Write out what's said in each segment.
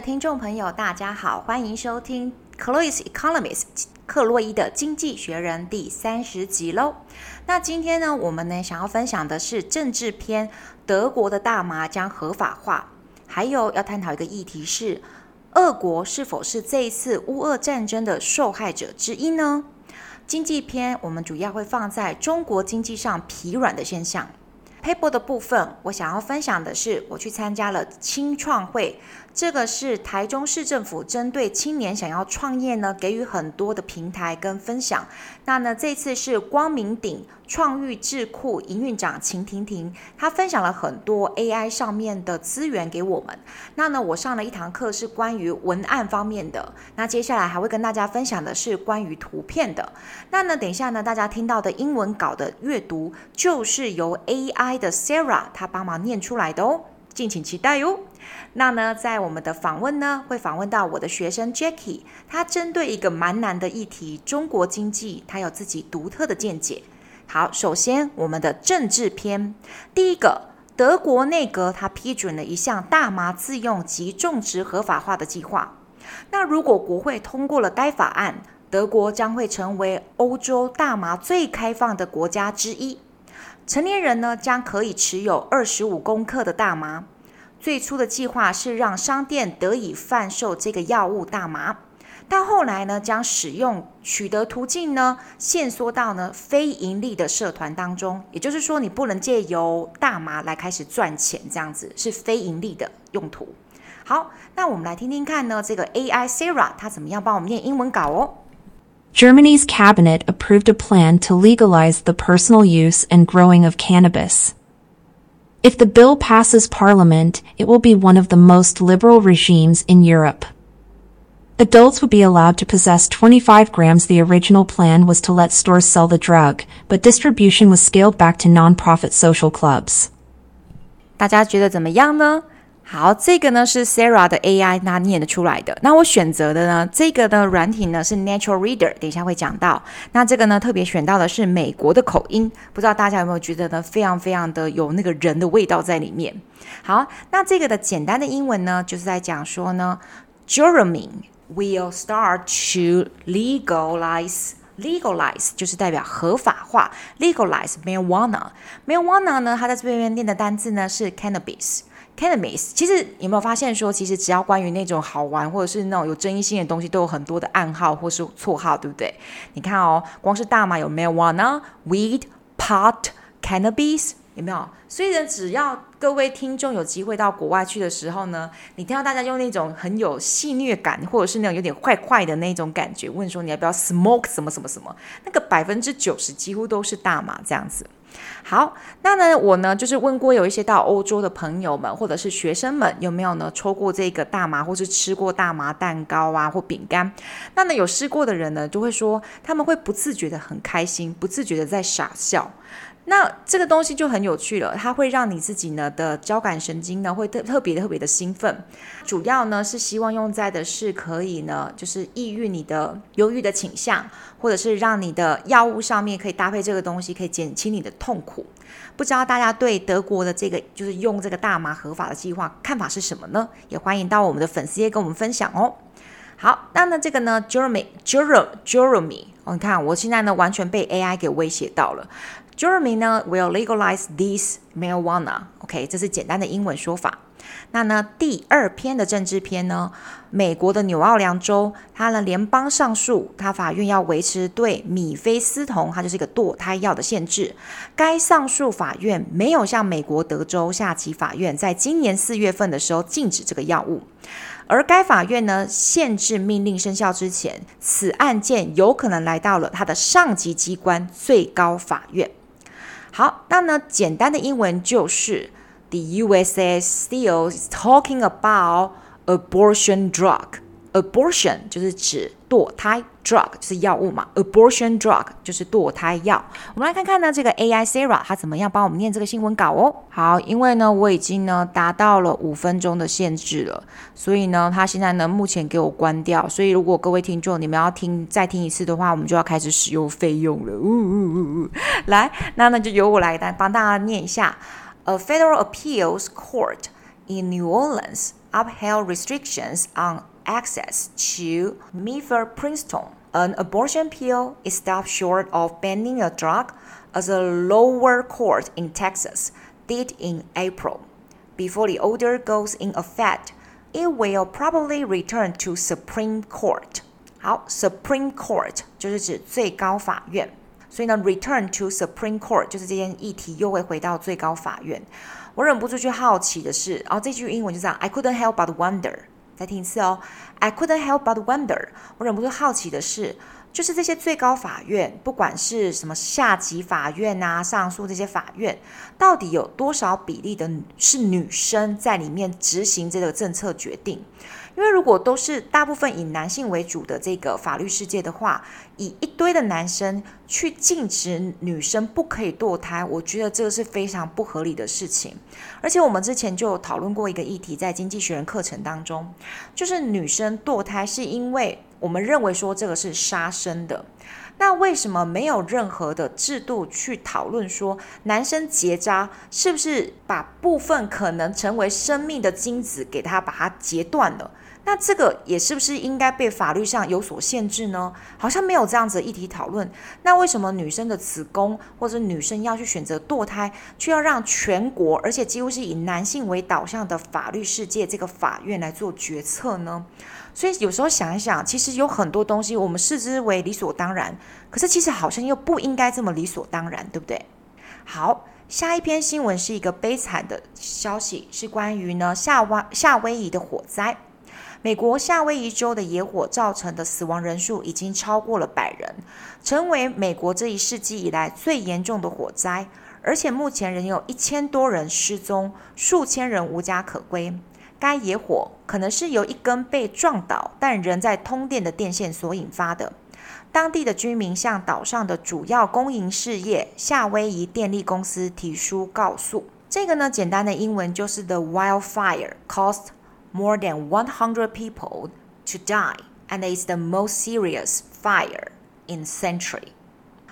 听众朋友，大家好，欢迎收听 Chloe's Economist 克洛伊的经济学人第三十集喽。那今天呢，我们呢想要分享的是政治篇，德国的大麻将合法化，还有要探讨一个议题是，俄国是否是这一次乌俄战争的受害者之一呢？经济篇我们主要会放在中国经济上疲软的现象。paper 的部分，我想要分享的是，我去参加了青创会，这个是台中市政府针对青年想要创业呢，给予很多的平台跟分享。那呢，这次是光明顶创育智库营运长秦婷婷，她分享了很多 AI 上面的资源给我们。那呢，我上了一堂课是关于文案方面的。那接下来还会跟大家分享的是关于图片的。那呢，等一下呢，大家听到的英文稿的阅读就是由 AI 的 Sarah 她帮忙念出来的哦，敬请期待哟。那呢，在我们的访问呢，会访问到我的学生 Jackie，他针对一个蛮难的议题——中国经济，他有自己独特的见解。好，首先我们的政治篇，第一个，德国内阁它批准了一项大麻自用及种植合法化的计划。那如果国会通过了该法案，德国将会成为欧洲大麻最开放的国家之一。成年人呢，将可以持有二十五公克的大麻。最初的计划是让商店得以贩售这个药物大麻。但后来呢，将使用取得途径呢，限缩到呢非盈利的社团当中，也就是说，你不能借由大麻来开始赚钱，这样子是非盈利的用途。好，那我们来听听看呢，这个 AI Sarah 它怎么样帮我们念英文稿哦。Germany's cabinet approved a plan to legalize the personal use and growing of cannabis. If the bill passes parliament, it will be one of the most liberal regimes in Europe. Adults would be allowed to possess 25 grams. The original plan was to let stores sell the drug, but distribution was scaled back to non-profit social clubs. 大家觉得怎么样呢？ 好，这个呢是 Sarah 的 AI 那念得出来的。那我选择的呢，这个的软体呢是 Natural Reader，等一下会讲到。那这个呢特别选到的是美国的口音，不知道大家有没有觉得呢非常非常的有那个人的味道在里面。好，那这个的简单的英文呢就是在讲说呢，Jeremy。Will start to legalize. Legalize 就是代表合法化。Legalize marijuana. Marijuana 呢，它在这边念的单字呢是 cannabis。Cannabis 其实有没有发现说，其实只要关于那种好玩或者是那种有争议性的东西，都有很多的暗号或是绰号，对不对？你看哦，光是大麻有 marijuana, weed, pot, cannabis。有没有？所以呢，只要各位听众有机会到国外去的时候呢，你听到大家用那种很有戏谑感，或者是那种有点坏坏的那种感觉，问说你要不要 smoke 什么什么什么，那个百分之九十几乎都是大麻这样子。好，那呢，我呢就是问过有一些到欧洲的朋友们，或者是学生们，有没有呢抽过这个大麻，或是吃过大麻蛋糕啊或饼干？那呢有试过的人呢，就会说他们会不自觉的很开心，不自觉的在傻笑。那这个东西就很有趣了，它会让你自己呢的交感神经呢会特特别特别的兴奋，主要呢是希望用在的是可以呢就是抑郁你的忧郁的倾向，或者是让你的药物上面可以搭配这个东西，可以减轻你的痛苦。不知道大家对德国的这个就是用这个大麻合法的计划看法是什么呢？也欢迎到我们的粉丝页跟我们分享哦。好，那呢这个呢，Jeremy，Jeremy，Jeremy，哦，你看我现在呢完全被 AI 给威胁到了。Germany 呢，will legalize this marijuana。OK，这是简单的英文说法。那呢，第二篇的政治篇呢，美国的纽奥良州，它的联邦上诉，它法院要维持对米非司酮，它就是一个堕胎药的限制。该上诉法院没有向美国德州下级法院在今年四月份的时候禁止这个药物。而该法院呢，限制命令生效之前，此案件有可能来到了它的上级机关最高法院。好，那呢，简单的英文就是 The USA still is talking about abortion drug. Abortion 就是指堕胎，drug 就是药物嘛，abortion drug 就是堕胎药。我们来看看呢，这个 AI Sarah 它怎么样帮我们念这个新闻稿哦。好，因为呢我已经呢达到了五分钟的限制了，所以呢它现在呢目前给我关掉。所以如果各位听众你们要听再听一次的话，我们就要开始使用费用了。呜呜呜呜，来，那呢就由我来帮大家念一下。A federal appeals court in New Orleans upheld restrictions on access to mifepristone, an abortion pill, is stopped short of banning a drug, as a lower court in Texas did in April. Before the order goes in effect, it will probably return to Supreme Court. 好，Supreme Court 就是指最高法院，所以呢，return to Supreme Court 就是这件议题又会回到最高法院。我忍不住去好奇的是，然后这句英文就这样，I couldn't help but wonder。 再听一次哦，I couldn't help but wonder。我忍不住好奇的是。就是这些最高法院，不管是什么下级法院啊、上诉这些法院，到底有多少比例的是女生在里面执行这个政策决定？因为如果都是大部分以男性为主的这个法律世界的话，以一堆的男生去禁止女生不可以堕胎，我觉得这个是非常不合理的事情。而且我们之前就讨论过一个议题，在经济学人课程当中，就是女生堕胎是因为。我们认为说这个是杀生的，那为什么没有任何的制度去讨论说男生结扎是不是把部分可能成为生命的精子给他把它截断了？那这个也是不是应该被法律上有所限制呢？好像没有这样子的议题讨论。那为什么女生的子宫或者女生要去选择堕胎，却要让全国而且几乎是以男性为导向的法律世界这个法院来做决策呢？所以有时候想一想，其实有很多东西我们视之为理所当然，可是其实好像又不应该这么理所当然，对不对？好，下一篇新闻是一个悲惨的消息，是关于呢夏威夏威夷的火灾。美国夏威夷州的野火造成的死亡人数已经超过了百人，成为美国这一世纪以来最严重的火灾，而且目前仍有一千多人失踪，数千人无家可归。该野火可能是由一根被撞倒但仍在通电的电线所引发的。当地的居民向岛上的主要公营事业夏威夷电力公司提出告诉。这个呢，简单的英文就是 The wildfire caused more than 100 people to die and is the most serious fire in century。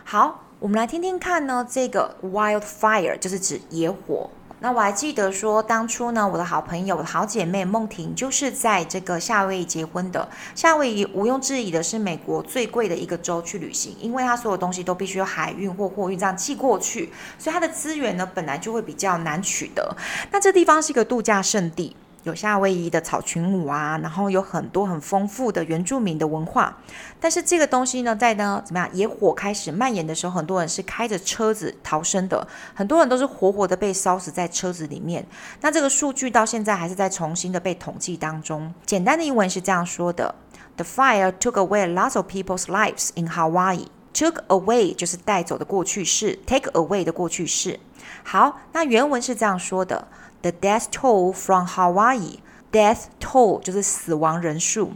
好，我们来听听看呢，这个 wildfire 就是指野火。那我还记得说，当初呢，我的好朋友、好姐妹梦婷就是在这个夏威夷结婚的。夏威夷毋庸置疑的是美国最贵的一个州去旅行，因为它所有东西都必须由海运或货运这样寄过去，所以它的资源呢本来就会比较难取得。那这地方是一个度假胜地。有夏威夷的草裙舞啊，然后有很多很丰富的原住民的文化。但是这个东西呢，在呢怎么样野火开始蔓延的时候，很多人是开着车子逃生的，很多人都是活活的被烧死在车子里面。那这个数据到现在还是在重新的被统计当中。简单的英文是这样说的：The fire took away lots of people's lives in Hawaii. Took away 就是带走的过去式，take away 的过去式。好，那原文是这样说的。The death toll from Hawaii, death toll 就是死亡人数。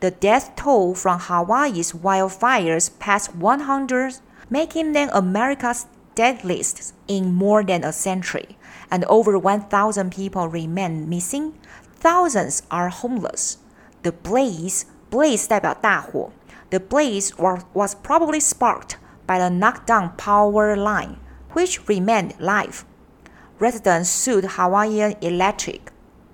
The death toll from Hawaii's wildfires passed 100, making them America's deadliest in more than a century. And over 1,000 people remain missing. Thousands are homeless. The blaze, blaze 代表大火。The blaze was, was probably sparked by the knocked down power line, which remained live. Residents sued Hawaiian Electric,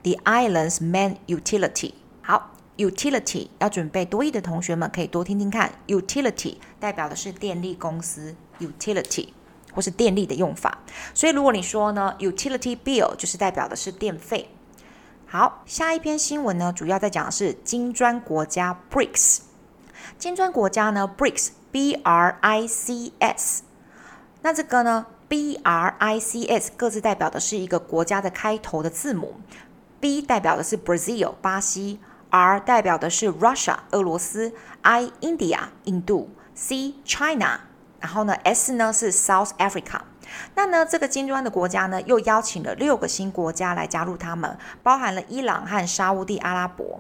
the island's main utility. 好，utility 要准备多益的同学们可以多听听看。utility 代表的是电力公司，utility 或是电力的用法。所以如果你说呢，utility bill 就是代表的是电费。好，下一篇新闻呢，主要在讲的是金砖国家 BRICS。金砖国家呢，BRICS，B R I C S。那这个呢？B R I C S 各自代表的是一个国家的开头的字母，B 代表的是 Brazil 巴西，R 代表的是 Russia 俄罗斯，I India 印度，C China，然后呢 S 呢是 South Africa。那呢这个金砖的国家呢又邀请了六个新国家来加入他们，包含了伊朗和沙乌地阿拉伯。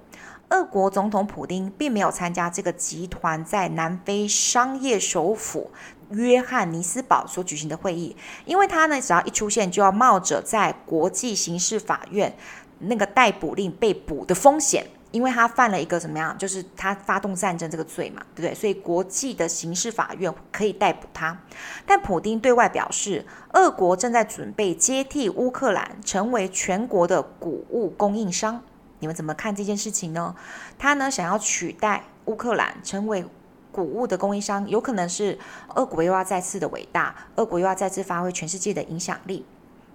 俄国总统普丁并没有参加这个集团在南非商业首府。约翰尼斯堡所举行的会议，因为他呢，只要一出现，就要冒着在国际刑事法院那个逮捕令被捕的风险，因为他犯了一个怎么样，就是他发动战争这个罪嘛，对不对？所以国际的刑事法院可以逮捕他。但普丁对外表示，俄国正在准备接替乌克兰成为全国的谷物供应商。你们怎么看这件事情呢？他呢想要取代乌克兰成为谷物的供应商，有可能是俄国又要再次的伟大，俄国又要再次发挥全世界的影响力。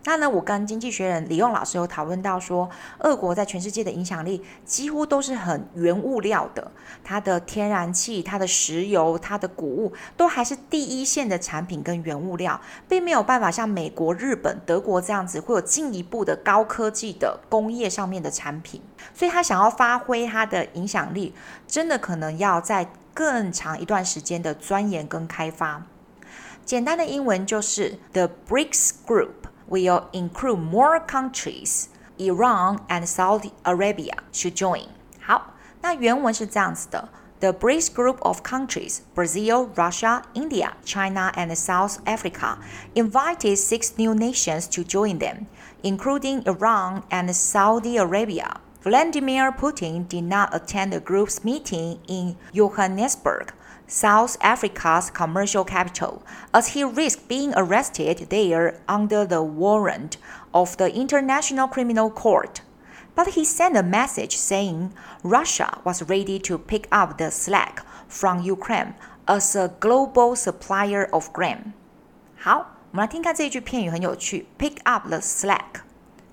那呢，我跟经济学人李用老师有讨论到说，俄国在全世界的影响力几乎都是很原物料的，它的天然气、它的石油、它的谷物都还是第一线的产品跟原物料，并没有办法像美国、日本、德国这样子会有进一步的高科技的工业上面的产品，所以他想要发挥他的影响力，真的可能要在更长一段时间的钻研跟开发。简单的英文就是 The BRICS Group。will include more countries. Iran and Saudi Arabia should join. 好，那原文是这样子的：The BRICS group of countries, Brazil, Russia, India, China, and South Africa, invited six new nations to join them, including Iran and Saudi Arabia. Vladimir Putin did not attend the group's meeting in Johannesburg South Africa's commercial capital, as he risked being arrested there under the warrant of the International Criminal Court. But he sent a message saying Russia was ready to pick up the slack from Ukraine as a global supplier of grain. 好，我们来听看这一句片语很有趣，pick up the slack。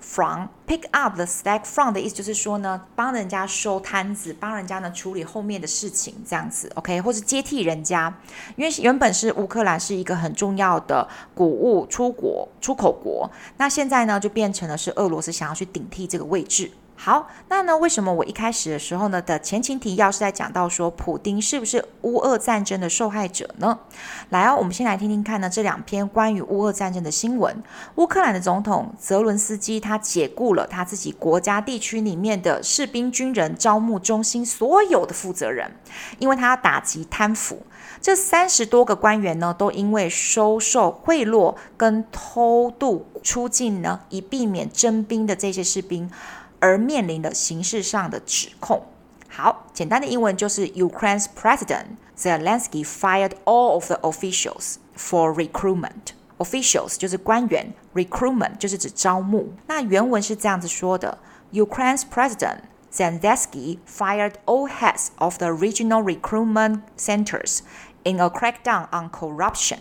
From pick up the stack from 的意思就是说呢，帮人家收摊子，帮人家呢处理后面的事情，这样子，OK，或是接替人家。因为原本是乌克兰是一个很重要的谷物出国出口国，那现在呢就变成了是俄罗斯想要去顶替这个位置。好，那呢？为什么我一开始的时候呢的前情提要是在讲到说，普丁是不是乌俄战争的受害者呢？来哦，我们先来听听看呢这两篇关于乌俄战争的新闻。乌克兰的总统泽伦斯基他解雇了他自己国家地区里面的士兵军人招募中心所有的负责人，因为他要打击贪腐。这三十多个官员呢，都因为收受贿赂跟偷渡出境呢，以避免征兵的这些士兵。而面临的刑事上的指控。好，简单的英文就是 Ukraine's President Zelensky fired all of the officials for recruitment. Officials 就是官员，recruitment 就是指招募。那原文是这样子说的：Ukraine's President Zelensky fired all heads of the regional recruitment centers in a crackdown on corruption.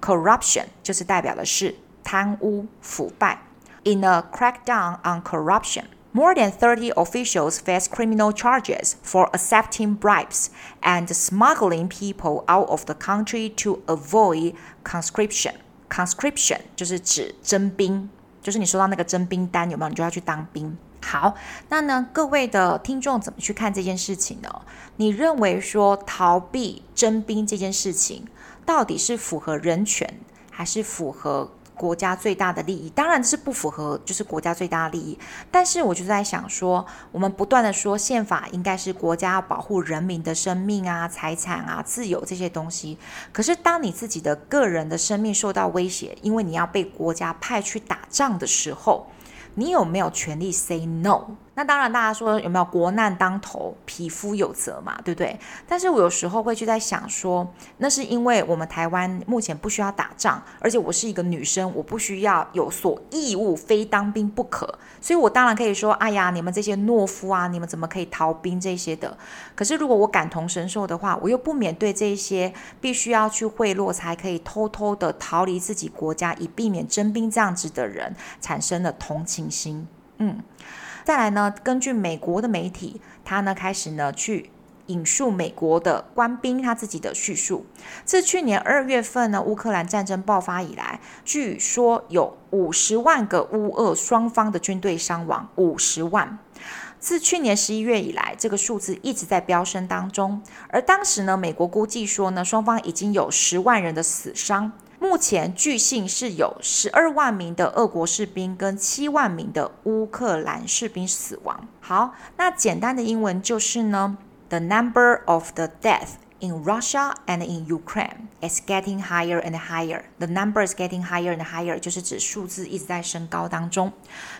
Corruption 就是代表的是贪污腐败。In a crackdown on corruption. More than 30 officials face criminal charges for accepting bribes and smuggling people out of the country to avoid conscription. Conscription 就是指征兵，就是你收到那个征兵单有没有？你就要去当兵。好，那呢，各位的听众怎么去看这件事情呢？你认为说逃避征兵这件事情，到底是符合人权，还是符合？ 国家最大的利益当然是不符合，就是国家最大的利益。但是我就在想说，我们不断的说宪法应该是国家要保护人民的生命啊、财产啊、自由这些东西。可是当你自己的个人的生命受到威胁，因为你要被国家派去打仗的时候，你有没有权利 say no？那当然，大家说有没有国难当头，匹夫有责嘛，对不对？但是我有时候会去在想说，那是因为我们台湾目前不需要打仗，而且我是一个女生，我不需要有所义务，非当兵不可。所以我当然可以说，哎呀，你们这些懦夫啊，你们怎么可以逃兵这些的？可是如果我感同身受的话，我又不免对这些必须要去贿赂才可以偷偷的逃离自己国家，以避免征兵这样子的人，产生了同情心。嗯。再来呢，根据美国的媒体，他呢开始呢去引述美国的官兵他自己的叙述。自去年二月份呢，乌克兰战争爆发以来，据说有五十万个乌俄双方的军队伤亡，五十万。自去年十一月以来，这个数字一直在飙升当中。而当时呢，美国估计说呢，双方已经有十万人的死伤。目前据信是有十二万名的俄国士兵跟七万名的乌克兰士兵死亡。好，那简单的英文就是呢，the number of the death。In Russia and in Ukraine, it's getting higher and higher. The number is getting higher and higher，就是指数字一直在升高当中。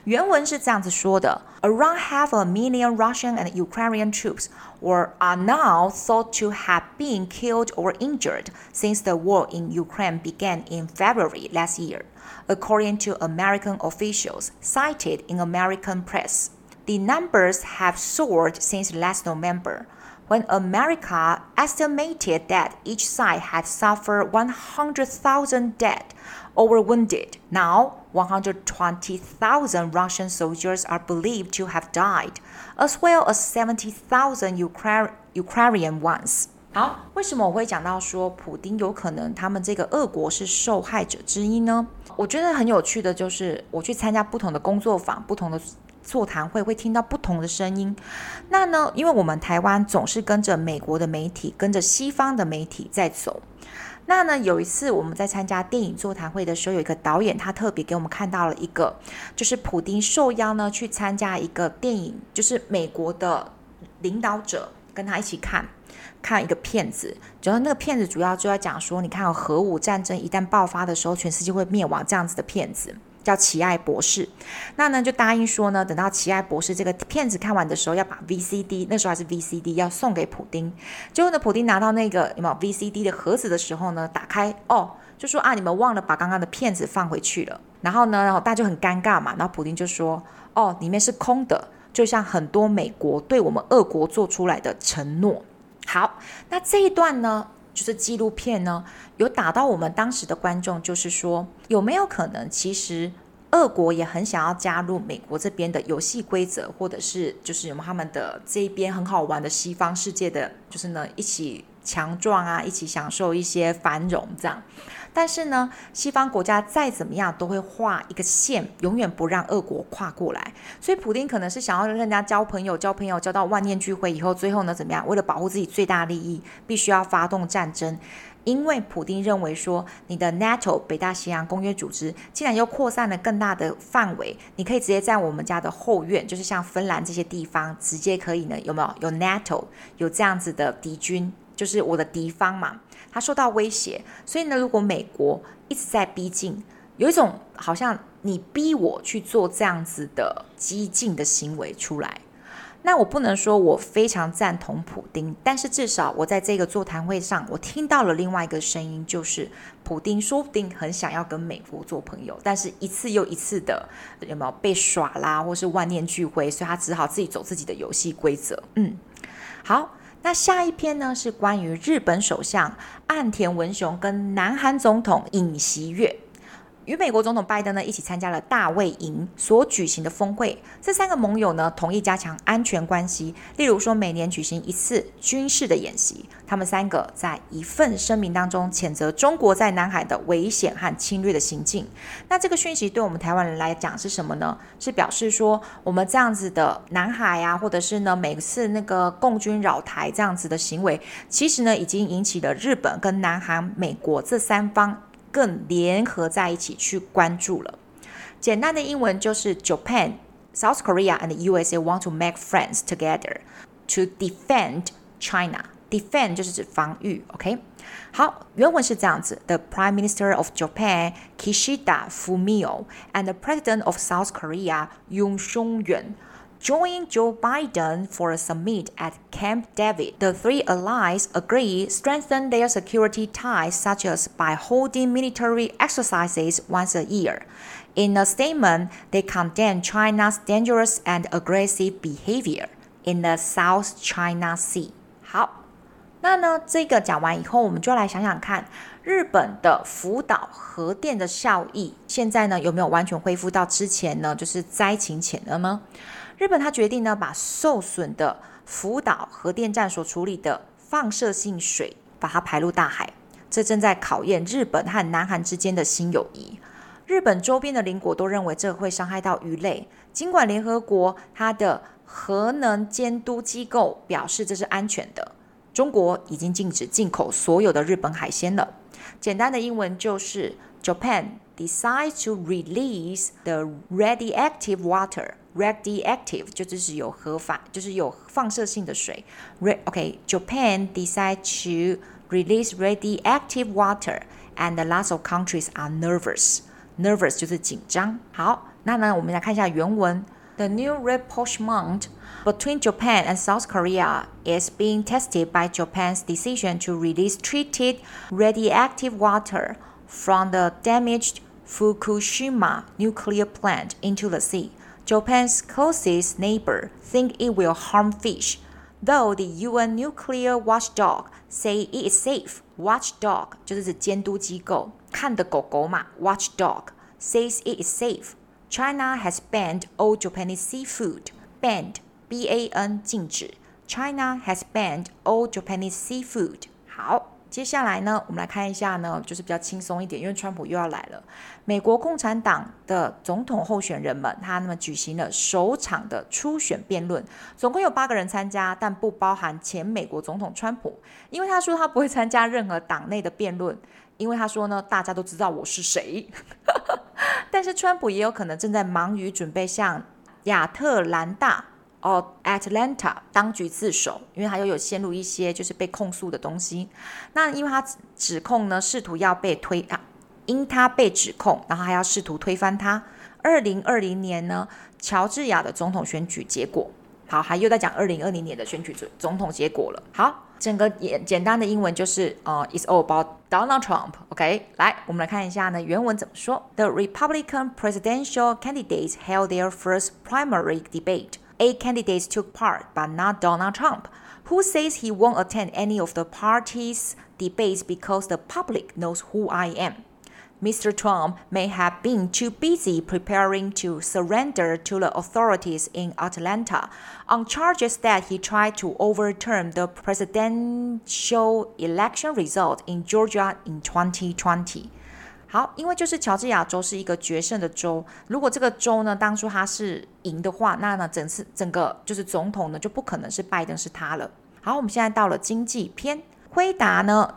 原文是这样子说的：Around half a million Russian and Ukrainian troops were are now thought to have been killed or injured since the war in Ukraine began in February last year, according to American officials cited in American press. the numbers have soared since last November, when America estimated that each side had suffered 100,000 dead or wounded. Now, 120,000 Russian soldiers are believed to have died, as well as 70,000 Ukra Ukrainian ones. 好，为什么我会讲到说普丁有可能他们这个俄国是受害者之一呢？我觉得很有趣的就是我去参加不同的工作坊、不同的 座谈会，会听到不同的声音。那呢，因为我们台湾总是跟着美国的媒体、跟着西方的媒体在走。那呢，有一次我们在参加电影座谈会的时候，有一个导演他特别给我们看到了一个，就是普丁受邀呢去参加一个电影，就是美国的领导者跟他一起看。看一个片子，主要那个片子主要就要讲说，你看核武战争一旦爆发的时候，全世界会灭亡这样子的片子，叫《奇爱博士》。那呢就答应说呢，等到《奇爱博士》这个片子看完的时候，要把 VCD，那时候还是 VCD，要送给普丁。结果呢，普丁拿到那个有没有 VCD 的盒子的时候呢，打开哦，就说啊，你们忘了把刚刚的片子放回去了。然后呢，然后大家就很尴尬嘛。然后普丁就说，哦，里面是空的，就像很多美国对我们俄国做出来的承诺。好，那这一段呢，就是纪录片呢，有打到我们当时的观众，就是说有没有可能，其实俄国也很想要加入美国这边的游戏规则，或者是就是有他们的这一边很好玩的西方世界的，就是呢一起强壮啊，一起享受一些繁荣这样。但是呢，西方国家再怎么样都会画一个线，永远不让俄国跨过来。所以普丁可能是想要跟人家交朋友，交朋友交到万念俱灰以后，最后呢怎么样？为了保护自己最大利益，必须要发动战争。因为普丁认为说，你的 NATO 北大西洋公约组织竟然又扩散了更大的范围，你可以直接在我们家的后院，就是像芬兰这些地方，直接可以呢？有没有有 NATO 有这样子的敌军？就是我的敌方嘛，他受到威胁，所以呢，如果美国一直在逼近，有一种好像你逼我去做这样子的激进的行为出来，那我不能说我非常赞同普丁，但是至少我在这个座谈会上，我听到了另外一个声音，就是普丁说不定很想要跟美国做朋友，但是一次又一次的有没有被耍啦，或是万念俱灰，所以他只好自己走自己的游戏规则。嗯，好。那下一篇呢，是关于日本首相岸田文雄跟南韩总统尹锡悦。与美国总统拜登呢一起参加了大卫营所举行的峰会，这三个盟友呢同意加强安全关系，例如说每年举行一次军事的演习。他们三个在一份声明当中谴责中国在南海的危险和侵略的行径。那这个讯息对我们台湾人来讲是什么呢？是表示说我们这样子的南海啊，或者是呢每次那个共军扰台这样子的行为，其实呢已经引起了日本跟南韩、美国这三方。更联合在一起去关注了。简单的英文就是 Japan, South Korea and USA want to make friends together to defend China. Defend 就是指防御，OK？好，原文是这样子：The Prime Minister of Japan, Kishida Fumio, and the President of South Korea, Yoon s u n g y u n Joined Joe Biden for a summit at Camp David. The three allies agree strengthen their security ties, such as by holding military exercises once a year. In a statement, they condemn China's dangerous and aggressive behavior in the South China Sea. 好，那呢，这个讲完以后，我们就来想想看，日本的福岛核电的效益，现在呢有没有完全恢复到之前呢？就是灾情前的呢？ 日本他决定呢，把受损的福岛核电站所处理的放射性水，把它排入大海。这正在考验日本和南韩之间的新友谊。日本周边的邻国都认为这会伤害到鱼类，尽管联合国它的核能监督机构表示这是安全的。中国已经禁止进口所有的日本海鲜了。简单的英文就是 Japan decides to release the radioactive water。Radioactive 就就是有核反，就是有放射性的水。OK，Japan decide to release radioactive water, and lots of countries are nervous. Nervous 就是紧张。好，那呢，我们来看一下原文。The new rapprochement between Japan and South Korea is being tested by Japan's decision to release treated radioactive water from the damaged Fukushima nuclear plant into the sea. Japan's closest neighbor think it will harm fish, though the UN nuclear watchdog say it is safe. Watchdog 就是指监督机构，看的狗狗嘛。Watchdog says it is safe. China has banned all Japanese seafood. Banned, B-A-N 禁止。China has banned all Japanese seafood. 好。 接下来呢，我们来看一下呢，就是比较轻松一点，因为川普又要来了。美国共产党的总统候选人们，他那么举行了首场的初选辩论，总共有八个人参加，但不包含前美国总统川普，因为他说他不会参加任何党内的辩论，因为他说呢，大家都知道我是谁。但是川普也有可能正在忙于准备向亚特兰大。哦，Atlanta 当局自首，因为他又有陷入一些就是被控诉的东西。那因为他指控呢，试图要被推啊，因他被指控，然后还要试图推翻他。二零二零年呢，乔治亚的总统选举结果，好，还又在讲二零二零年的选举总总统结果了。好，整个简简单的英文就是呃，It's all about Donald Trump。OK，来，我们来看一下呢，原文怎么说：The Republican presidential candidates held their first primary debate. Eight candidates took part, but not Donald Trump, who says he won't attend any of the party's debates because the public knows who I am. Mr. Trump may have been too busy preparing to surrender to the authorities in Atlanta on charges that he tried to overturn the presidential election result in Georgia in 2020. 好，因为就是乔治亚州是一个决胜的州，如果这个州呢，当初他是赢的话，那呢整次整个就是总统呢就不可能是拜登是他了。好，我们现在到了经济篇，辉达呢，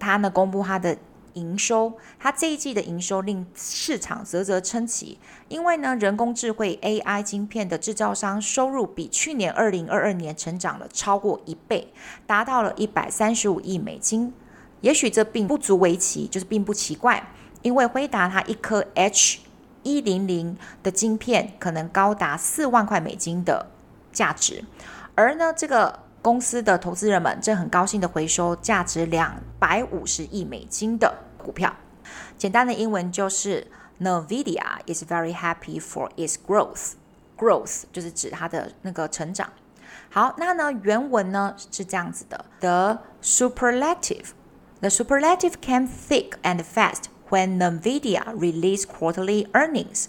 他呢公布他的营收，他这一季的营收令市场啧啧称奇，因为呢人工智慧 AI 晶片的制造商收入比去年二零二二年成长了超过一倍，达到了一百三十五亿美金。也许这并不足为奇，就是并不奇怪。因为辉达它一颗 H 一零零的晶片可能高达四万块美金的价值，而呢这个公司的投资人们正很高兴的回收价值两百五十亿美金的股票。简单的英文就是 NVIDIA is very happy for its growth。growth 就是指它的那个成长。好，那呢原文呢是这样子的：The superlative，the superlative came thick and fast。When NVIDIA released quarterly earnings,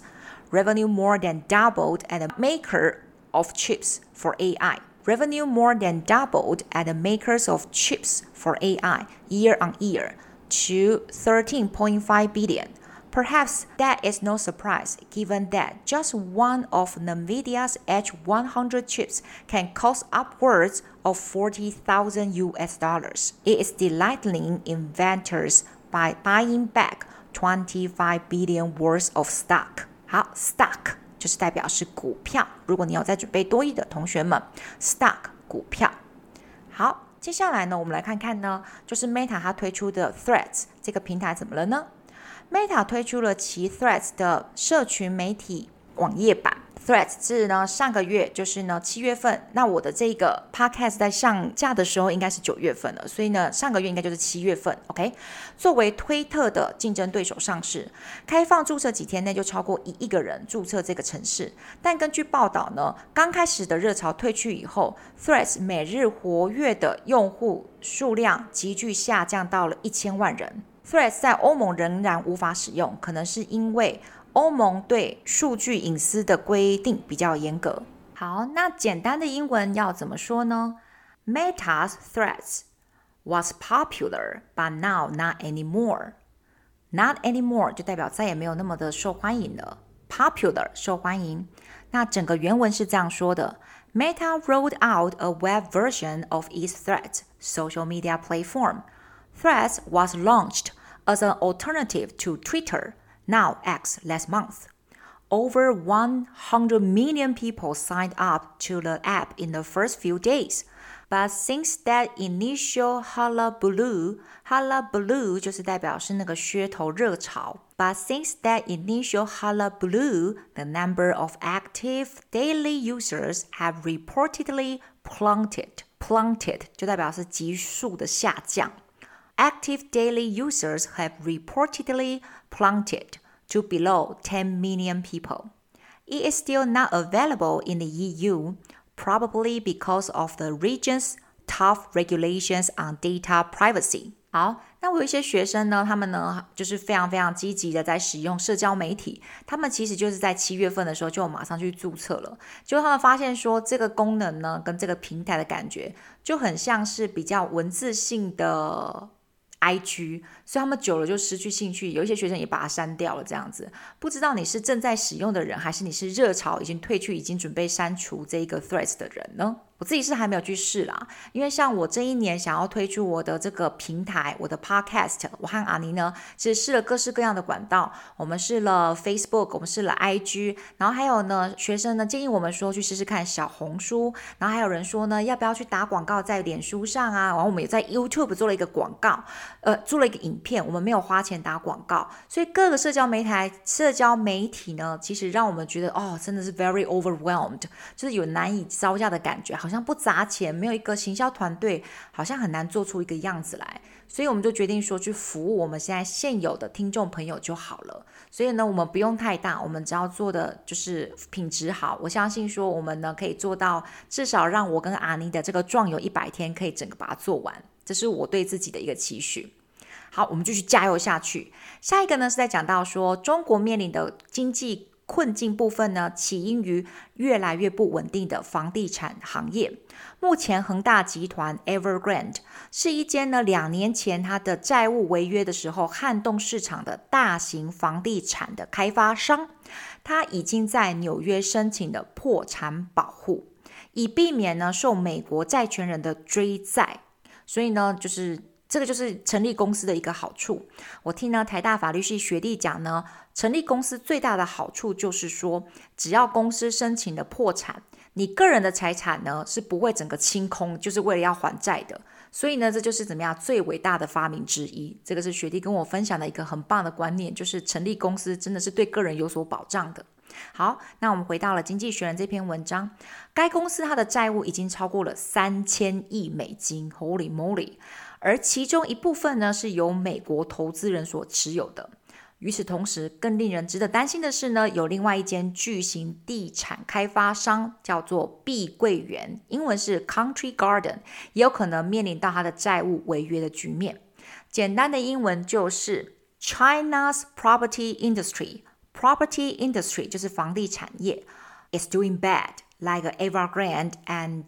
revenue more than doubled at the maker of chips for AI. Revenue more than doubled at the makers of chips for AI year on year to 13.5 billion. Perhaps that is no surprise given that just one of NVIDIA's H100 chips can cost upwards of 40,000 US dollars. It is delighting inventors by buying back twenty five billion worth of stock。好，stock 就是代表是股票。如果你有在准备多义的同学们，stock 股票。好，接下来呢，我们来看看呢，就是 Meta 它推出的 Threads 这个平台怎么了呢？Meta 推出了其 Threads 的社群媒体网页版。Threads 是呢，上个月就是呢七月份，那我的这个 podcast 在上架的时候应该是九月份了，所以呢上个月应该就是七月份。OK，作为推特的竞争对手上市，开放注册几天内就超过一亿个人注册这个城市，但根据报道呢，刚开始的热潮退去以后，Threads 每日活跃的用户数量急剧下降到了一千万人。Threads 在欧盟仍然无法使用，可能是因为。欧盟对数据隐私的规定比较严格。好，那简单的英文要怎么说呢？Meta's Threads was popular, but now not anymore. Not anymore 就代表再也没有那么的受欢迎了。Popular 受欢迎。那整个原文是这样说的：Meta rolled out a web version of its Threads social media platform. Threads was launched as an alternative to Twitter. Now X last month. Over 100 million people signed up to the app in the first few days. But since that initial hullabaloo, hullabaloo 就是代表是那个噱头热潮。But since that initial hullabaloo, the number of active daily users have reportedly plummeted. Plummeted 就代表是急速的下降。 Active daily users have reportedly plummeted to below 10 million people. It is still not available in the EU, probably because of the region's tough regulations on data privacy. 好，那我有一些学生呢，他们呢就是非常非常积极的在使用社交媒体，他们其实就是在七月份的时候就马上去注册了，就他们发现说这个功能呢跟这个平台的感觉就很像是比较文字性的。 IG，所以他们久了就失去兴趣，有一些学生也把它删掉了。这样子，不知道你是正在使用的人，还是你是热潮已经退去，已经准备删除这一个 Threads 的人呢？我自己是还没有去试啦，因为像我这一年想要推出我的这个平台，我的 Podcast，我和阿尼呢，其实试了各式各样的管道，我们试了 Facebook，我们试了 IG，然后还有呢，学生呢建议我们说去试试看小红书，然后还有人说呢，要不要去打广告在脸书上啊？然后我们也在 YouTube 做了一个广告，呃，做了一个影片，我们没有花钱打广告，所以各个社交媒体，社交媒体呢，其实让我们觉得哦，真的是 very overwhelmed，就是有难以招架的感觉。好像不砸钱，没有一个行销团队，好像很难做出一个样子来。所以我们就决定说，去服务我们现在现有的听众朋友就好了。所以呢，我们不用太大，我们只要做的就是品质好。我相信说，我们呢可以做到至少让我跟阿尼的这个壮游一百天可以整个把它做完。这是我对自己的一个期许。好，我们继续加油下去。下一个呢是在讲到说，中国面临的经济。困境部分呢，起因于越来越不稳定的房地产行业。目前，恒大集团 Evergrande 是一间呢，两年前它的债务违约的时候撼动市场的大型房地产的开发商，它已经在纽约申请了破产保护，以避免呢受美国债权人的追债。所以呢，就是。这个就是成立公司的一个好处。我听呢台大法律系学弟讲呢，成立公司最大的好处就是说，只要公司申请的破产，你个人的财产呢是不会整个清空，就是为了要还债的。所以呢，这就是怎么样最伟大的发明之一。这个是学弟跟我分享的一个很棒的观念，就是成立公司真的是对个人有所保障的。好，那我们回到了《经济学人》这篇文章，该公司它的债务已经超过了三千亿美金，Holy moly！而其中一部分呢，是由美国投资人所持有的。与此同时，更令人值得担心的是呢，有另外一间巨型地产开发商叫做碧桂园，英文是 Country Garden，也有可能面临到它的债务违约的局面。简单的英文就是 China's property industry。Property industry 就是房地产业，is doing bad。Like Evergrande and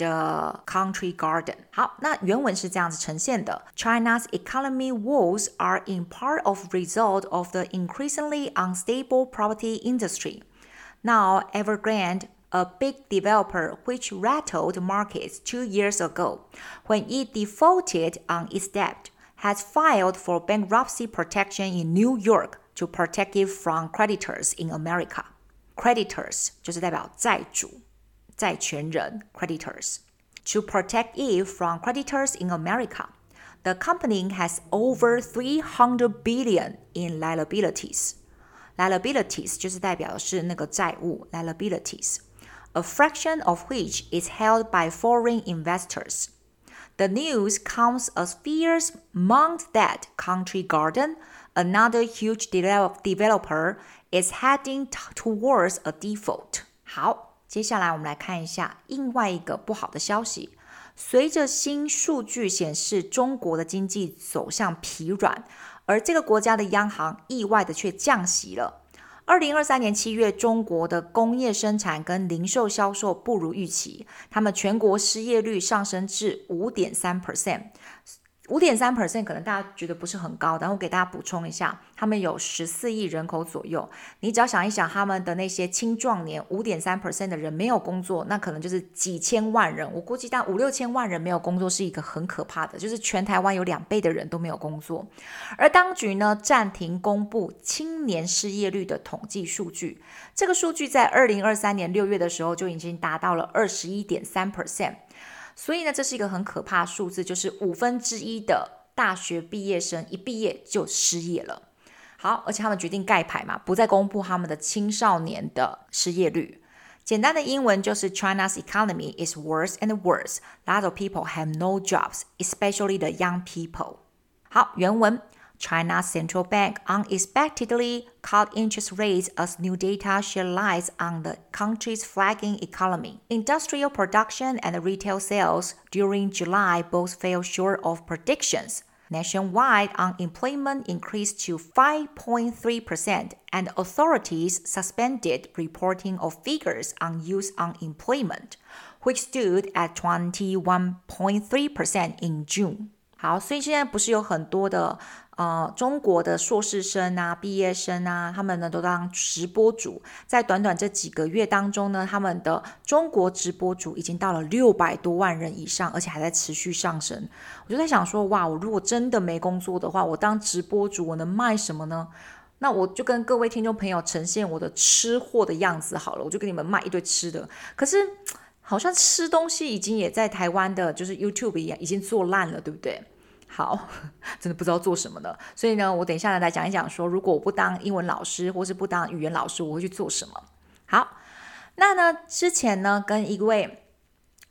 Country Garden。好，那原文是这样子呈现的：China's economy woes are in part of result of the increasingly unstable property industry. Now, Evergrande, a big developer which rattled markets two years ago when it defaulted on its debt, has filed for bankruptcy protection in New York to protect it from creditors in America. Creditors 就是代表债主。 债权人 creditors to protect it from creditors in America. The company has over 300 billion in liabilities. Liabilities 就是代表的是那个债务 liabilities, a fraction of which is held by foreign investors. The news comes as fears mount that Country Garden, another huge developer, is heading towards a default. 好。 接下来，我们来看一下另外一个不好的消息。随着新数据显示，中国的经济走向疲软，而这个国家的央行意外的却降息了。二零二三年七月，中国的工业生产跟零售销售不如预期，他们全国失业率上升至五点三 percent。五点三 percent 可能大家觉得不是很高，但我给大家补充一下，他们有十四亿人口左右。你只要想一想，他们的那些青壮年，五点三 percent 的人没有工作，那可能就是几千万人。我估计，但五六千万人没有工作是一个很可怕的，就是全台湾有两倍的人都没有工作。而当局呢，暂停公布青年失业率的统计数据，这个数据在二零二三年六月的时候就已经达到了二十一点三 percent。所以呢，这是一个很可怕的数字，就是五分之一的大学毕业生一毕业就失业了。好，而且他们决定盖牌嘛，不再公布他们的青少年的失业率。简单的英文就是 China's economy is worse and worse. Lots of people have no jobs, especially the young people. 好，原文。China's central bank unexpectedly cut interest rates as new data shed light on the country's flagging economy. Industrial production and retail sales during July both fell short of predictions. Nationwide unemployment increased to 5.3%, and authorities suspended reporting of figures on youth unemployment, which stood at 21.3% in June. 好，所以现在不是有很多的 呃中国的硕士生啊、毕业生啊，他们呢都当直播主，在短短这几个月当中呢，他们的中国直播主已经到了六百多万人以上，而且还在持续上升。我就在想说，哇，我如果真的没工作的话，我当直播主，我能卖什么呢？那我就跟各位听众朋友呈现我的吃货的样子好了，我就给你们卖一堆吃的。可是。好像吃东西已经也在台湾的，就是 YouTube 一样，已经做烂了，对不对？好，真的不知道做什么了。所以呢，我等一下来来讲一讲，说如果我不当英文老师，或是不当语言老师，我会去做什么？好，那呢，之前呢，跟一位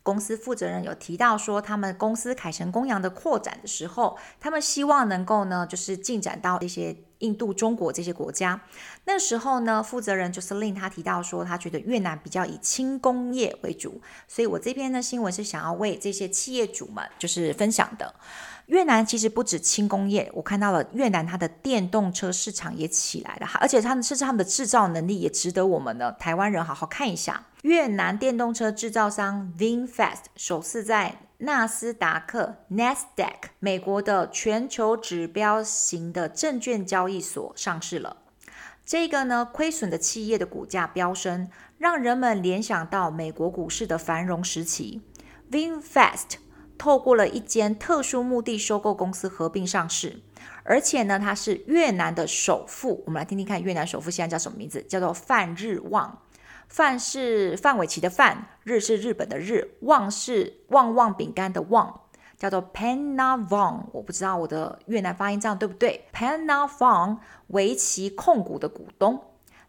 公司负责人有提到说，他们公司凯成公羊的扩展的时候，他们希望能够呢，就是进展到一些。印度、中国这些国家，那时候呢，负责人就是令他提到说，他觉得越南比较以轻工业为主，所以我这篇的新闻是想要为这些企业主们就是分享的。越南其实不止轻工业，我看到了越南它的电动车市场也起来了，而且他们甚至他们的制造能力也值得我们的台湾人好好看一下。越南电动车制造商 VinFast 首次在纳斯达克 （NASDAQ） 美国的全球指标型的证券交易所上市了。这个呢，亏损的企业的股价飙升，让人们联想到美国股市的繁荣时期。VinFast 透过了一间特殊目的收购公司合并上市，而且呢，它是越南的首富。我们来听听看，越南首富现在叫什么名字？叫做范日旺。范是范玮琪的范，日是日本的日，旺是旺旺饼干的旺，叫做 Panavong。我不知道我的越南发音这样对不对？Pannavong 围棋控股的股东，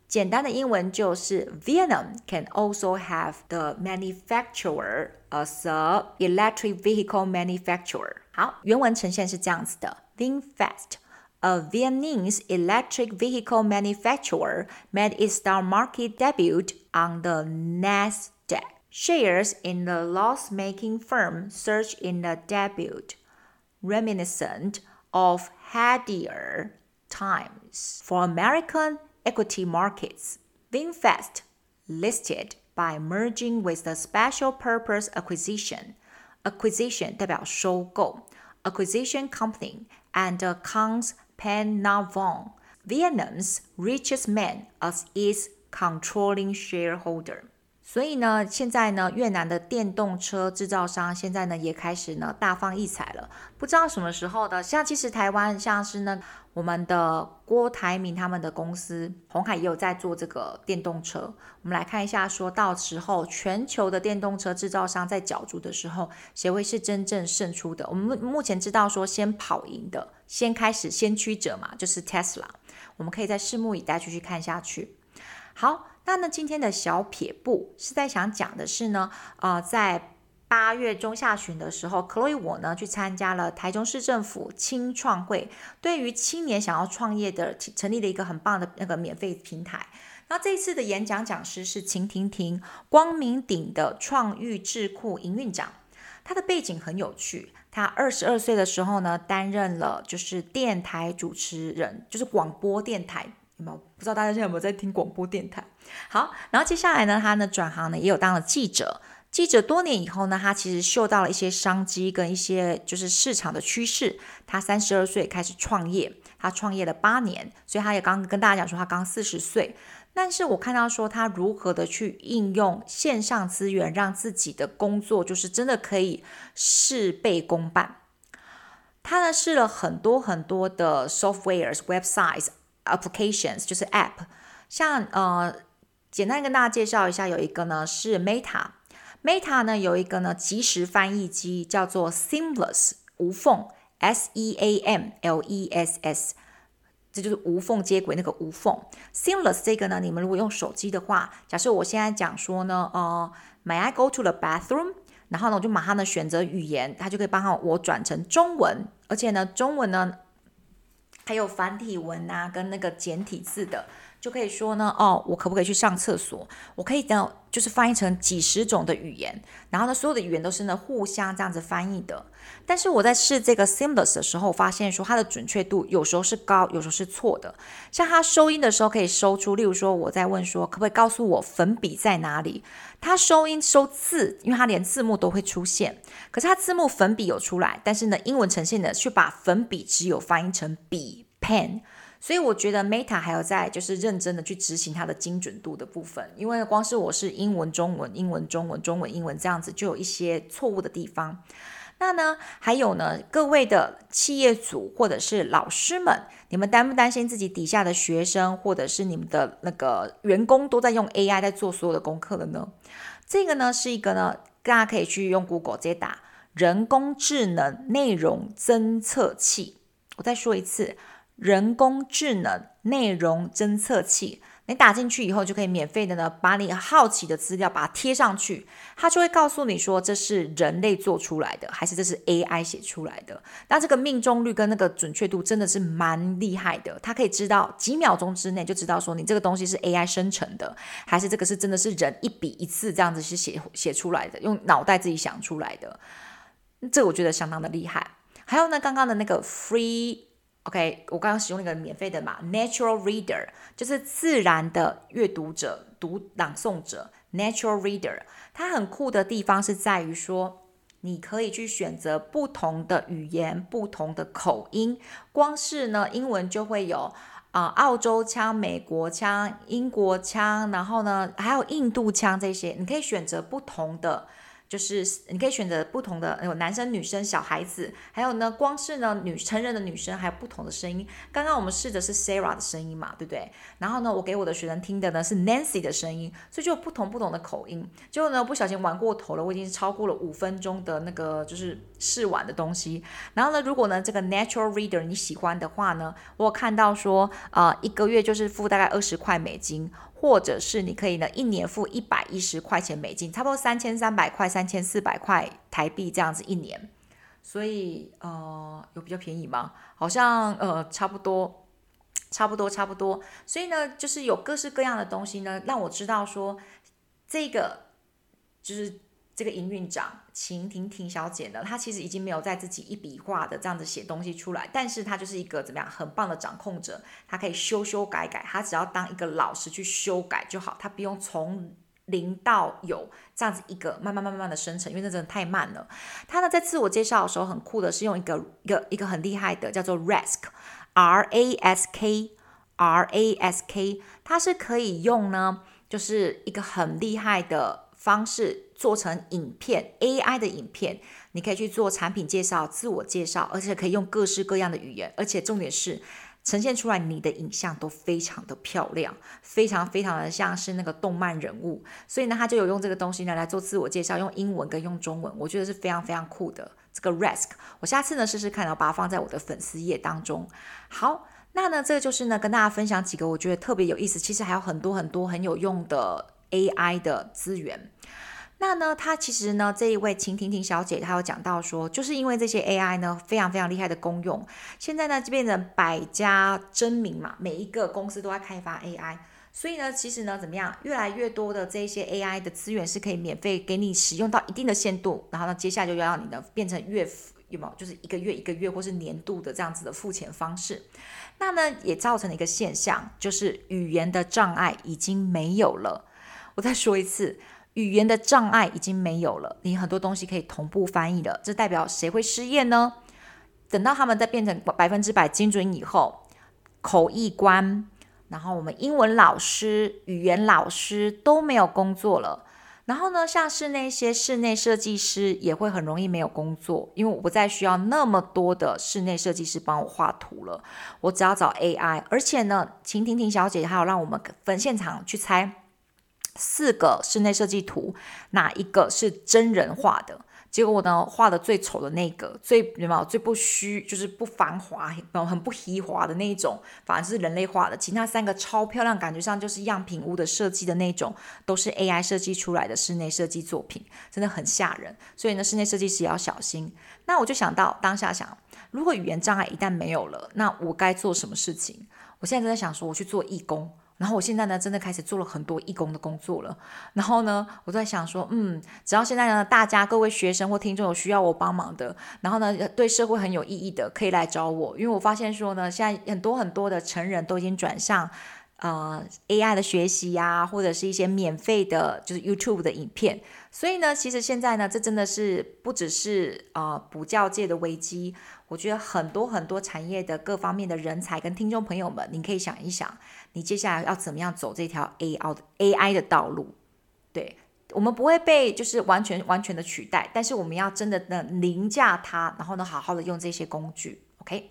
简单的英文就是 Vietnam can also have the manufacturer as a electric vehicle manufacturer。好，原文呈现是这样子的：VinFast。A Vietnamese electric vehicle manufacturer made its stock market debut on the Nasdaq. Shares in the loss-making firm surged in the debut, reminiscent of headier times for American equity markets. VinFast listed by merging with the special purpose acquisition. Acquisition 代表收购，acquisition company and accounts Pannavong, Vietnam's richest man, as its controlling shareholder. 所以呢，现在呢，越南的电动车制造商现在呢也开始呢大放异彩了。不知道什么时候的，像其实台湾像是呢我们的郭台铭他们的公司鸿海也有在做这个电动车。我们来看一下，说到时候全球的电动车制造商在角逐的时候，谁会是真正胜出的？我们目前知道说先跑赢的，先开始先驱者嘛，就是 Tesla。我们可以再拭目以待，继续看下去。好。那呢，今天的小撇步是在想讲的是呢，呃，在八月中下旬的时候，Chloe 我呢去参加了台中市政府青创会，对于青年想要创业的成立了一个很棒的那个免费平台。那这一次的演讲讲师是秦婷婷，光明顶的创育智库营运长。他的背景很有趣，他二十二岁的时候呢，担任了就是电台主持人，就是广播电台。有没有？不知道大家现在有没有在听广播电台？好，然后接下来呢，他呢转行呢，也有当了记者。记者多年以后呢，他其实嗅到了一些商机跟一些就是市场的趋势。他三十二岁开始创业，他创业了八年，所以他也刚跟大家讲说他刚四十岁。但是我看到说他如何的去应用线上资源，让自己的工作就是真的可以事倍功半。他呢试了很多很多的 softwares、websites。Applications 就是 App，像呃，简单跟大家介绍一下，有一个呢是 Meta Meta 呢有一个呢即时翻译机叫做 Seamless 无缝 S E A M L E S S，这就是无缝接轨那个无缝 Seamless 这个呢，你们如果用手机的话，假设我现在讲说呢，呃，May I go to the bathroom？然后呢，我就马上呢选择语言，它就可以帮我转成中文，而且呢，中文呢。还有繁体文啊，跟那个简体字的。就可以说呢，哦，我可不可以去上厕所？我可以等，就是翻译成几十种的语言，然后呢，所有的语言都是呢互相这样子翻译的。但是我在试这个 Seamless 的时候，发现说它的准确度有时候是高，有时候是错的。像它收音的时候可以收出，例如说我在问说，可不可以告诉我粉笔在哪里？它收音收字，因为它连字幕都会出现，可是它字幕粉笔有出来，但是呢，英文呈现的却把粉笔只有翻译成笔 pen。所以我觉得 Meta 还有在就是认真的去执行它的精准度的部分，因为光是我是英文、中文、英文、中文、中文、英文这样子，就有一些错误的地方。那呢，还有呢，各位的企业主或者是老师们，你们担不担心自己底下的学生或者是你们的那个员工都在用 AI 在做所有的功课了呢？这个呢是一个呢，大家可以去用 Google 直接打人工智能内容侦测器。我再说一次。人工智能内容侦测器，你打进去以后就可以免费的呢，把你好奇的资料把它贴上去，它就会告诉你说这是人类做出来的，还是这是 AI 写出来的。那这个命中率跟那个准确度真的是蛮厉害的，它可以知道几秒钟之内就知道说你这个东西是 AI 生成的，还是这个是真的是人一笔一字这样子是写写出来的，用脑袋自己想出来的。这我觉得相当的厉害。还有呢，刚刚的那个 Free。OK，我刚刚使用那个免费的嘛，Natural Reader 就是自然的阅读者、读朗诵者，Natural Reader。它很酷的地方是在于说，你可以去选择不同的语言、不同的口音。光是呢，英文就会有啊、澳洲腔、美国腔、英国腔，然后呢，还有印度腔这些，你可以选择不同的。就是你可以选择不同的，有男生、女生、小孩子，还有呢，光是呢女成人的女生，还有不同的声音。刚刚我们试的是 Sarah 的声音嘛，对不对？然后呢，我给我的学生听的呢是 Nancy 的声音，所以就有不同不同的口音。结果呢，不小心玩过头了，我已经超过了五分钟的那个就是试玩的东西。然后呢，如果呢这个 Natural Reader 你喜欢的话呢，我有看到说，呃，一个月就是付大概二十块美金。或者是你可以呢，一年付一百一十块钱美金，差不多三千三百块、三千四百块台币这样子一年。所以呃，有比较便宜吗？好像呃，差不多，差不多，差不多。所以呢，就是有各式各样的东西呢，让我知道说这个就是。这个营运长秦婷婷小姐呢，她其实已经没有在自己一笔画的这样子写东西出来，但是她就是一个怎么样很棒的掌控者，她可以修修改改，她只要当一个老师去修改就好，她不用从零到有这样子一个慢慢慢慢的生成，因为那真的太慢了。她呢在自我介绍的时候很酷的是用一个一个一个很厉害的叫做 Rask，R A S K，R A S K，它是可以用呢，就是一个很厉害的。方式做成影片，AI 的影片，你可以去做产品介绍、自我介绍，而且可以用各式各样的语言，而且重点是呈现出来你的影像都非常的漂亮，非常非常的像是那个动漫人物。所以呢，他就有用这个东西呢来做自我介绍，用英文跟用中文，我觉得是非常非常酷的。这个 Rask，我下次呢试试看，然后把它放在我的粉丝页当中。好，那呢这个就是呢跟大家分享几个我觉得特别有意思，其实还有很多很多很有用的。AI 的资源，那呢，他其实呢，这一位秦婷婷小姐，她有讲到说，就是因为这些 AI 呢，非常非常厉害的功用，现在呢就变成百家争鸣嘛，每一个公司都在开发 AI，所以呢，其实呢，怎么样，越来越多的这些 AI 的资源是可以免费给你使用到一定的限度，然后呢，接下来就要让你呢变成月，有没有？就是一个月一个月或是年度的这样子的付钱方式，那呢也造成了一个现象，就是语言的障碍已经没有了。我再说一次，语言的障碍已经没有了，你很多东西可以同步翻译了。这代表谁会失业呢？等到他们再变成百分之百精准以后，口译官，然后我们英文老师、语言老师都没有工作了。然后呢，像是那些室内设计师也会很容易没有工作，因为我不再需要那么多的室内设计师帮我画图了，我只要找 AI。而且呢，秦婷婷小姐还有让我们分现场去猜。四个室内设计图，哪一个是真人画的？结果呢，画的最丑的那个，最有没有最不虚，就是不繁华，很不虚华的那一种，反而是人类画的。其他三个超漂亮，感觉上就是样品屋的设计的那种，都是 AI 设计出来的室内设计作品，真的很吓人。所以呢，室内设计师也要小心。那我就想到当下想，如果语言障碍一旦没有了，那我该做什么事情？我现在正在想说，我去做义工。然后我现在呢，真的开始做了很多义工的工作了。然后呢，我在想说，嗯，只要现在呢，大家各位学生或听众有需要我帮忙的，然后呢，对社会很有意义的，可以来找我。因为我发现说呢，现在很多很多的成人都已经转向。呃，AI 的学习呀、或者是一些免费的，就是 YouTube 的影片。所以呢，其实现在呢，这真的是不只是呃补教界的危机。我觉得很多很多产业的各方面的人才跟听众朋友们，你可以想一想，你接下来要怎么样走这条 AI 的 AI 的道路？对，我们不会被就是完全完全的取代，但是我们要真的能凌驾它，然后呢，好好的用这些工具。OK，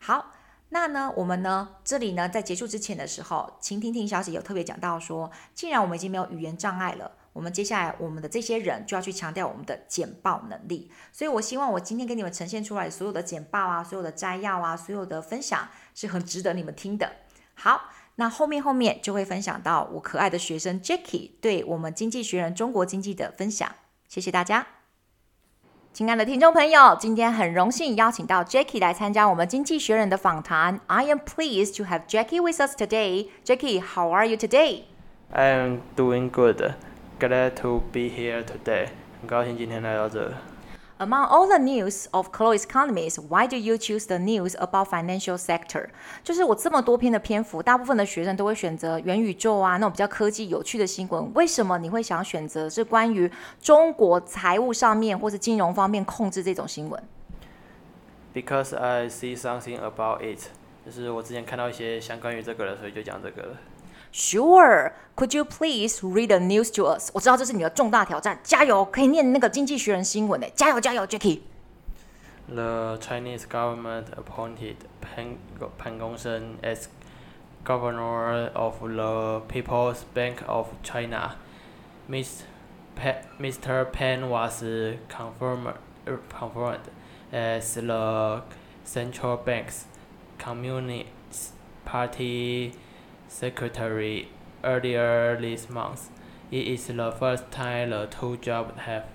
好。那呢，我们呢，这里呢，在结束之前的时候，秦婷婷小姐有特别讲到说，既然我们已经没有语言障碍了，我们接下来我们的这些人就要去强调我们的简报能力。所以我希望我今天给你们呈现出来所有的简报啊，所有的摘要啊，所有的分享是很值得你们听的。好，那后面后面就会分享到我可爱的学生 Jackie 对我们经济学人中国经济的分享。谢谢大家。亲爱的听众朋友，今天很荣幸邀请到 Jackie 来参加我们经济学人的访谈。I am pleased to have Jackie with us today. Jackie, how are you today? I am doing good. Glad to be here today. 很高兴今天来到这。Among all the news of closed economies, why do you choose the news about financial sector? 就是我这么多篇的篇幅，大部分的学生都会选择元宇宙啊，那种比较科技有趣的新闻。为什么你会想选择是关于中国财务上面或是金融方面控制这种新闻？Because I see something about it，就是我之前看到一些相关于这个的，所以就讲这个了。Sure. Could you please read the news to us? 我知道这是你的重大挑战，加油！可以念那个《经济学人》新闻诶，加油加油，Jackie。The Chinese government appointed Pan Pan Gongsheng as governor of the People's Bank of China. Mr. Pan, Mr. Pan was confirmed confirmed as the central bank's Communist Party. Secretary earlier this month. It is the first time the two jobs have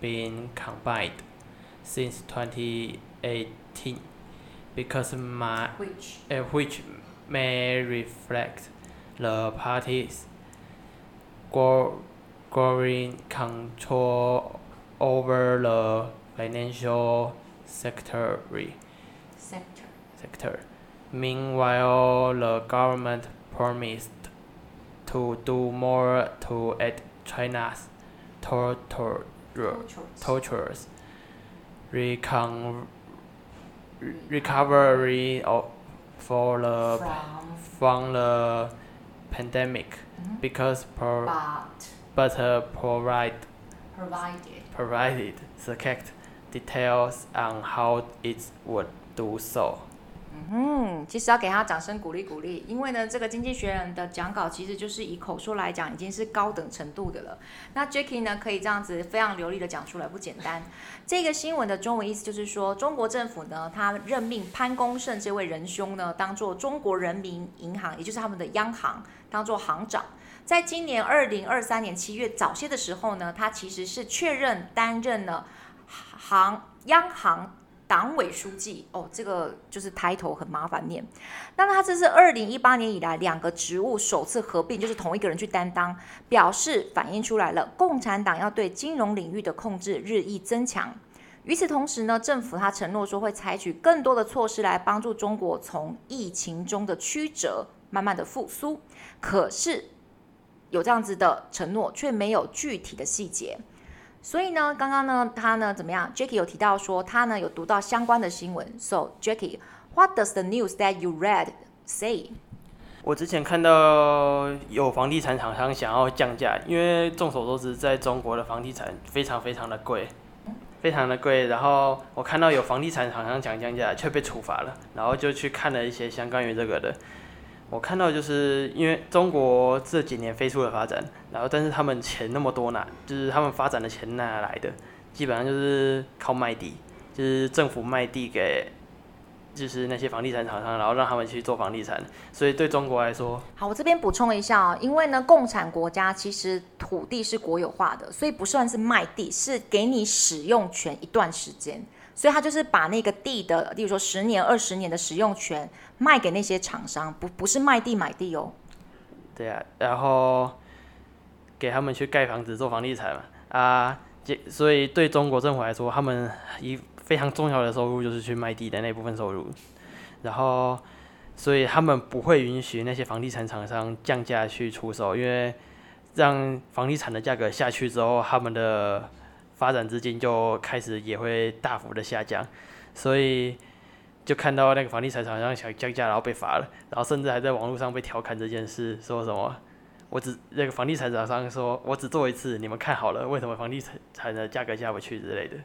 been combined since 2018, because my, which, uh, which may reflect the party's growing control over the financial sector. sector. sector. Meanwhile, the government promised to do more to aid China's torture, tortures, recon, recovery of, for the, from, from the pandemic mm-hmm. because pro, but, but uh, provide, provided, provided the details on how it would do so. 嗯，其实要给他掌声鼓励鼓励，因为呢，这个经济学人的讲稿其实就是以口述来讲，已经是高等程度的了。那 Jackie 呢，可以这样子非常流利的讲出来，不简单。这个新闻的中文意思就是说，中国政府呢，他任命潘功胜这位仁兄呢，当做中国人民银行，也就是他们的央行，当做行长。在今年二零二三年七月早些的时候呢，他其实是确认担任了行央行。党委书记哦，这个就是 title 很麻烦念。那他这是二零一八年以来两个职务首次合并，就是同一个人去担当，表示反映出来了共产党要对金融领域的控制日益增强。与此同时呢，政府他承诺说会采取更多的措施来帮助中国从疫情中的曲折慢慢的复苏。可是有这样子的承诺，却没有具体的细节。所以呢，刚刚呢，他呢怎么样？Jackie 有提到说，他呢有读到相关的新闻。So Jackie，what does the news that you read say？我之前看到有房地产厂商想要降价，因为众所周知，在中国的房地产非常非常的贵，非常的贵。然后我看到有房地产厂商想降价，却被处罚了，然后就去看了一些相关于这个的。我看到就是因为中国这几年飞速的发展，然后但是他们钱那么多呢，就是他们发展的钱哪来的？基本上就是靠卖地，就是政府卖地给，就是那些房地产厂商，然后让他们去做房地产。所以对中国来说，好，我这边补充一下啊，因为呢，共产国家其实土地是国有化的，所以不算是卖地，是给你使用权一段时间。所以他就是把那个地的，例如说十年、二十年的使用权卖给那些厂商，不不是卖地买地哦。对啊，然后给他们去盖房子做房地产嘛啊，所以对中国政府来说，他们一非常重要的收入就是去卖地的那部分收入，然后所以他们不会允许那些房地产厂商降价去出售，因为让房地产的价格下去之后，他们的发展资金就开始也会大幅的下降，所以就看到那个房地产厂商想降价，然后被罚了，然后甚至还在网络上被调侃这件事，说什么我只那个房地产厂商说我只做一次，你们看好了，为什么房地产的价格下不去之类的。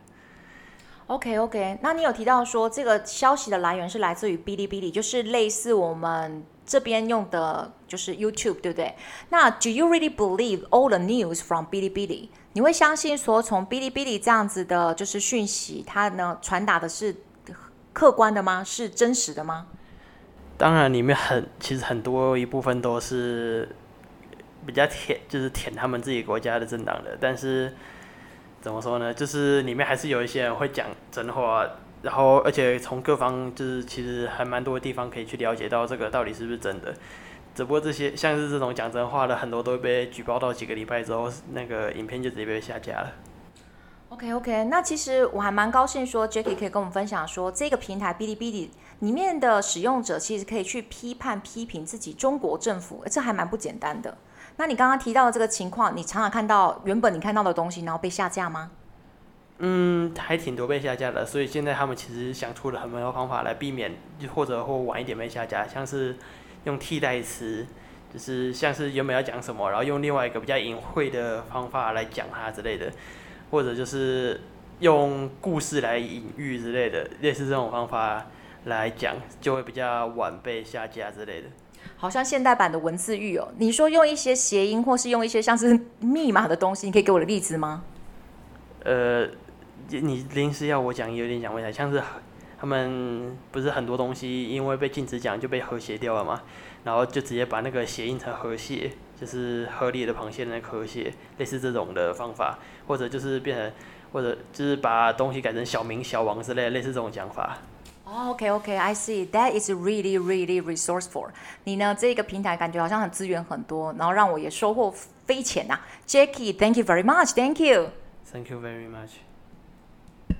OK OK，那你有提到说这个消息的来源是来自于哔哩哔哩，就是类似我们这边用的，就是 YouTube，对不对？那 Do you really believe all the news from 哔哩哔哩？你会相信说从哔哩哔哩这样子的，就是讯息，它呢传达的是客观的吗？是真实的吗？当然，里面很其实很多一部分都是比较舔，就是舔他们自己国家的政党的，但是。怎么说呢？就是里面还是有一些人会讲真话，然后而且从各方就是其实还蛮多地方可以去了解到这个到底是不是真的。只不过这些像是这种讲真话的，很多都会被举报到几个礼拜之后，那个影片就直接被下架了。OK OK，那其实我还蛮高兴说 Jackie 可以跟我们分享说这个平台哔哩哔哩里面的使用者其实可以去批判批评自己中国政府，这还蛮不简单的。那你刚刚提到的这个情况，你常常看到原本你看到的东西，然后被下架吗？嗯，还挺多被下架的，所以现在他们其实想出了很多方法来避免，或者或晚一点被下架，像是用替代词，就是像是原本要讲什么，然后用另外一个比较隐晦的方法来讲它之类的，或者就是用故事来隐喻之类的，类似这种方法来讲，就会比较晚被下架之类的。好像现代版的文字狱哦，你说用一些谐音，或是用一些像是密码的东西，你可以给我的例子吗？呃，你临时要我讲，有点讲不起来，像是他们不是很多东西因为被禁止讲就被和谐掉了嘛，然后就直接把那个谐音成和谐，就是合理的螃蟹的那个和谐，类似这种的方法，或者就是变成，或者就是把东西改成小明、小王之类，类似这种讲法。Oh, OK OK, I see. That is really really resourceful. 你呢？这个平台感觉好像很资源很多，然后让我也收获匪浅呐。Jackie, thank you very much. Thank you. Thank you very much.